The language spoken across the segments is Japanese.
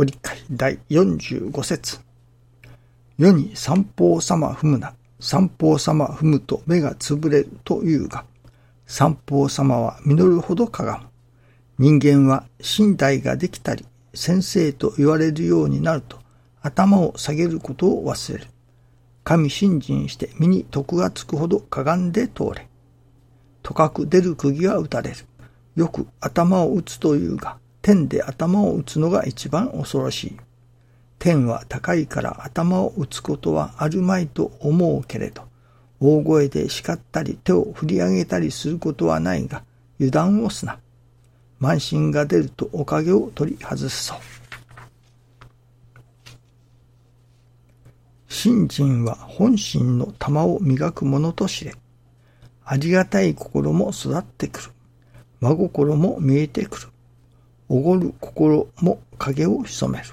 ご理解第45節世に三方様踏むな、三方様踏むと目が潰れるというが、三方様は実るほどかがむ。人間は身体ができたり、先生と言われるようになると、頭を下げることを忘れる。神信心して身に徳がつくほどかがんで通れ。とかく出る釘は打たれる。よく頭を打つというが、天で頭を打つのが一番恐ろしい。天は高いから頭を打つことはあるまいと思うけれど、大声で叱ったり手を振り上げたりすることはないが、油断をすな。慢心が出るとおかげを取り外すそう。信心は本心の玉を磨くものと知れ。ありがたい心も育ってくる。真心も見えてくる。おごる心も影を潜める。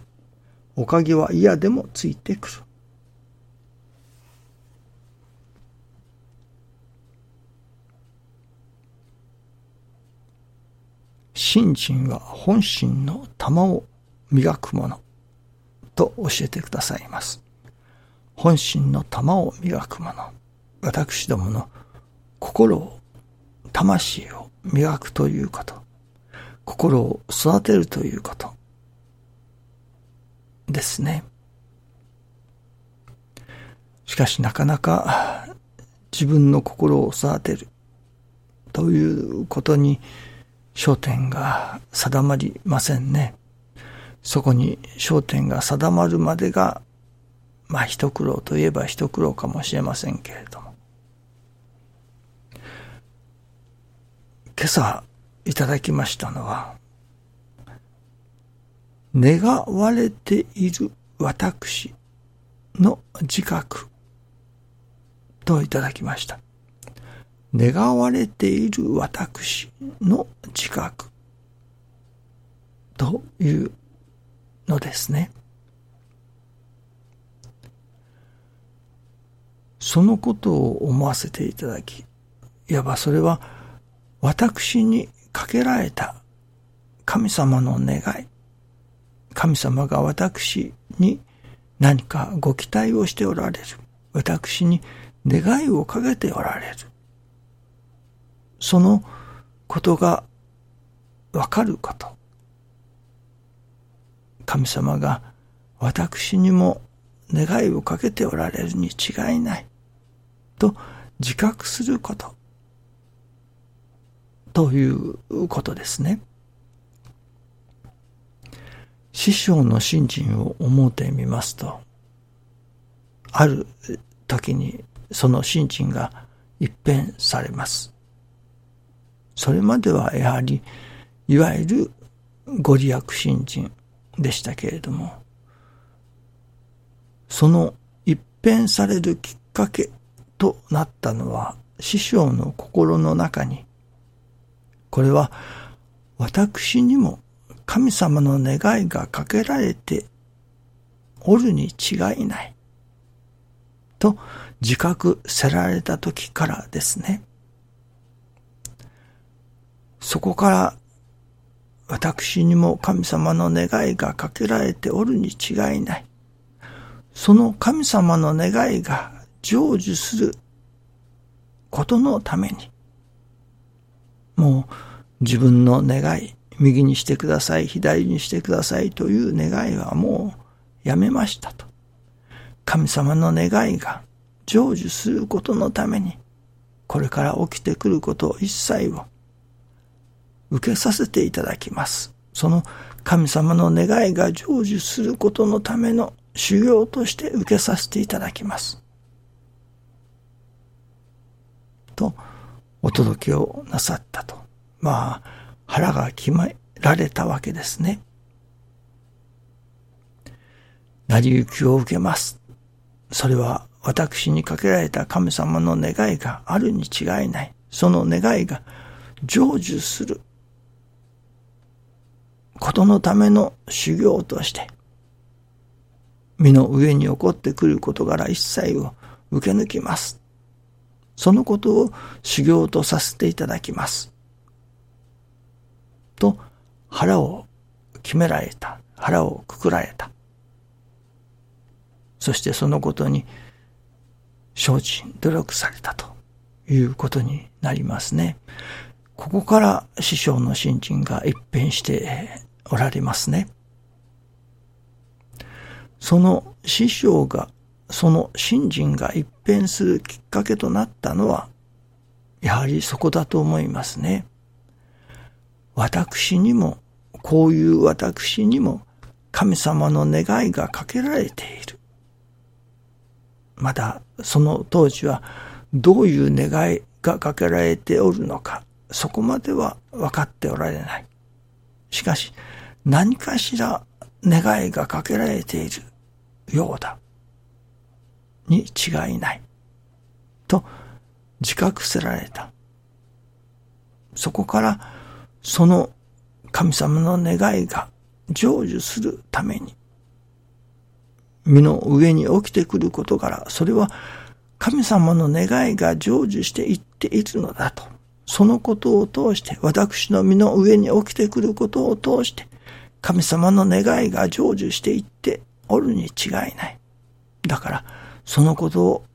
おかげは嫌でもついてくる。信心は本心の玉を磨くものと教えてくださいます。本心の玉を磨くもの。私どもの心を、魂を磨くということ。心を育てるということ。ですね。しかしなかなか自分の心を育てるということに焦点が定まりませんね。そこに焦点が定まるまでが、まあ一苦労といえば一苦労かもしれませんけれども。今朝いただきましたのは、願われている私の自覚といただきました。願われている私の自覚というのですね。そのことを思わせていただき、いわばそれは私にかけられた神様の願い、神様が私に何かご期待をしておられる。私に願いをかけておられる。そのことがわかること。神様が私にも願いをかけておられるに違いない。と自覚すること。ということですね。師匠の信心を思うてみますと、ある時にその信心が一変されます。それまではやはり、いわゆるご利益信心でしたけれども、その一変されるきっかけとなったのは、師匠の心の中に、これは私にも神様の願いがかけられておるに違いない。と自覚せられた時からですね。そこから私にも神様の願いがかけられておるに違いない。その神様の願いが成就することのために、もう自分の願い、右にしてください、左にしてくださいという願いはもうやめましたと。神様の願いが成就することのために、これから起きてくること一切を受けさせていただきます。その神様の願いが成就することのための修行として受けさせていただきます。と、お届けをなさったと。まあ、腹が決められたわけですね。成り行きを受けます。それは私にかけられた神様の願いがあるに違いない。その願いが成就することのための修行として、身の上に起こってくる事柄一切を受け抜きます。そのことを修行とさせていただきます。と腹を決められた。腹をくくられた。そしてそのことに精進、努力されたということになりますね。ここから師匠の信心が一変しておられますね。その師匠が、その信心が一変するきっかけとなったのは、やはりそこだと思いますね。私にも、こういう私にも神様の願いがかけられている。まだその当時はどういう願いがかけられておるのか、そこまでは分かっておられない。しかし、何かしら願いがかけられているようだ。に違いない。と自覚せられた。そこからその神様の願いが成就するために身の上に起きてくることから、それは神様の願いが成就していっているのだと。そのことを通して、私の身の上に起きてくることを通して、神様の願いが成就していっておるに違いない。だから、そのことを、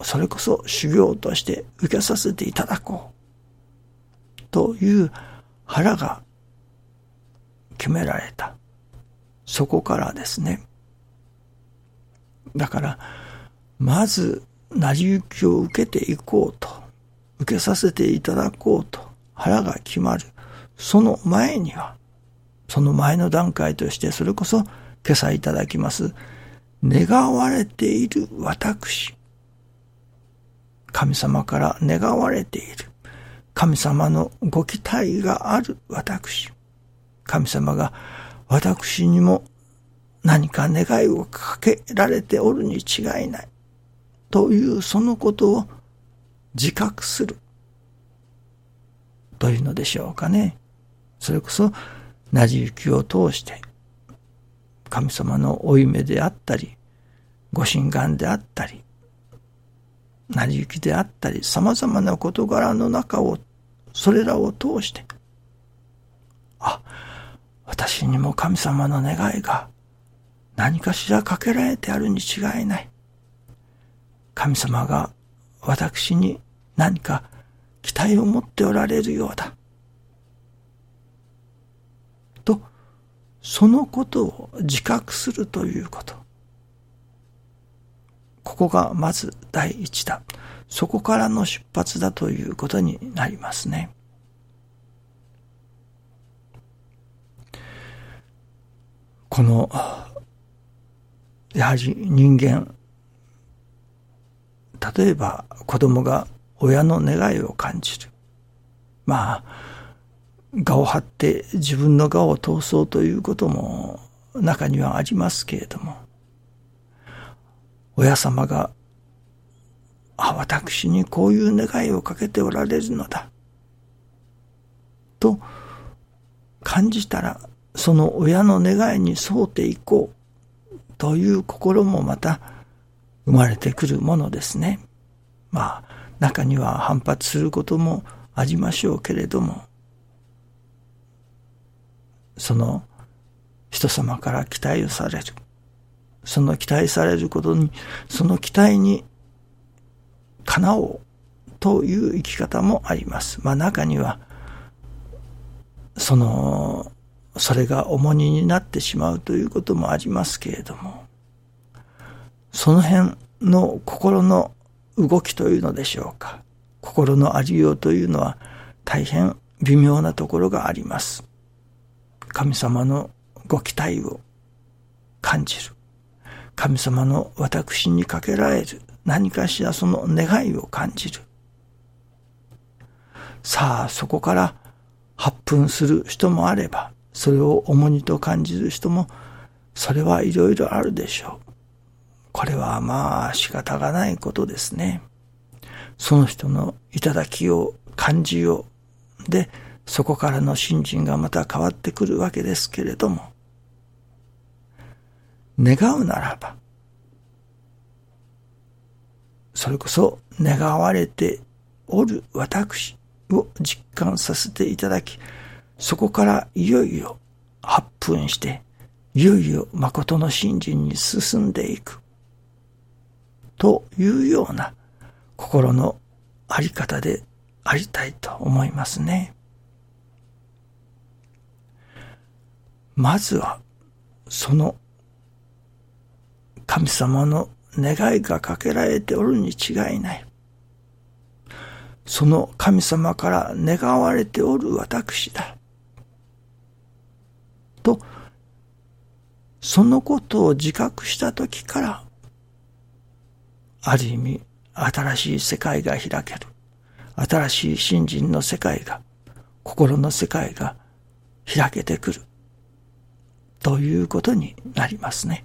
それこそ修行として受けさせていただこう。という腹が決められた。そこからですね、だから、まず、成り行きを受けていこうと、受けさせていただこうと、腹が決まる。その前には、その前の段階として、それこそ、今朝いただきます、願われている私。神様から願われている。神様のご期待がある私。神様が私にも何か願いをかけられておるに違いない。というそのことを自覚する。というのでしょうかね。それこそ、なじゆきを通して、神様の負い目であったり、ご神願であったり、成り行きであったり、様々な事柄の中を、それらを通して、あ、私にも神様の願いが何かしらかけられてあるに違いない。神様が私に何か期待を持っておられるようだ。と、そのことを自覚するということ。ここがまず第一だ。そこからの出発だということになりますね。このやはり人間、例えば子供が親の願いを感じる。まあ、我を張って自分の我を通そうということも中にはありますけれども、親様が、あ、私にこういう願いをかけておられるのだ。と感じたら、その親の願いに沿っていこう。という心もまた生まれてくるものですね。まあ、中には反発することもありましょうけれども、その人様から期待をされる。その期待されることに、その期待にかなおうという生き方もあります。まあ中には、そのそれが重荷になってしまうということもありますけれども、その辺の心の動きというのでしょうか。心のありようというのは大変微妙なところがあります。神様のご期待を感じる。神様の私にかけられる何かしらその願いを感じる。さあ、そこから発奮する人もあれば、それを重荷と感じる人も、それはいろいろあるでしょう。これはまあ仕方がないことですね。その人の頂きを感じよう。で、そこからの信心がまた変わってくるわけですけれども、願うならば、それこそ願われておる私を実感させていただき、そこからいよいよ発奮して、いよいよ誠の信心に進んでいく。というような心のあり方でありたいと思いますね。まずは、その神様の願いがかけられておるに違いない。その神様から願われておる私だ。と、そのことを自覚したときから、ある意味、新しい世界が開ける。新しい信心の世界が、心の世界が開けてくる。ということになりますね。